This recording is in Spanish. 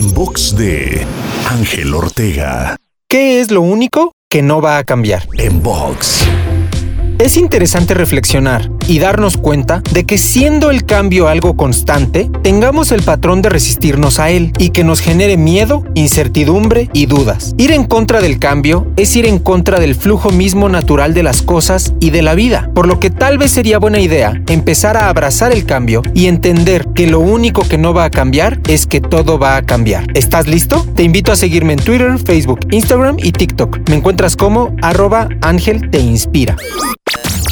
En box de Ángel Ortega. ¿Qué es lo único que no va a cambiar? En box. Es interesante reflexionar y darnos cuenta de que siendo el cambio algo constante, tengamos el patrón de resistirnos a él y que nos genere miedo, incertidumbre y dudas. Ir en contra del cambio es ir en contra del flujo mismo natural de las cosas y de la vida, por lo que tal vez sería buena idea empezar a abrazar el cambio y entender que lo único que no va a cambiar es que todo va a cambiar. ¿Estás listo? Te invito a seguirme en Twitter, Facebook, Instagram y TikTok. Me encuentras como arroba Ángel Te Inspira.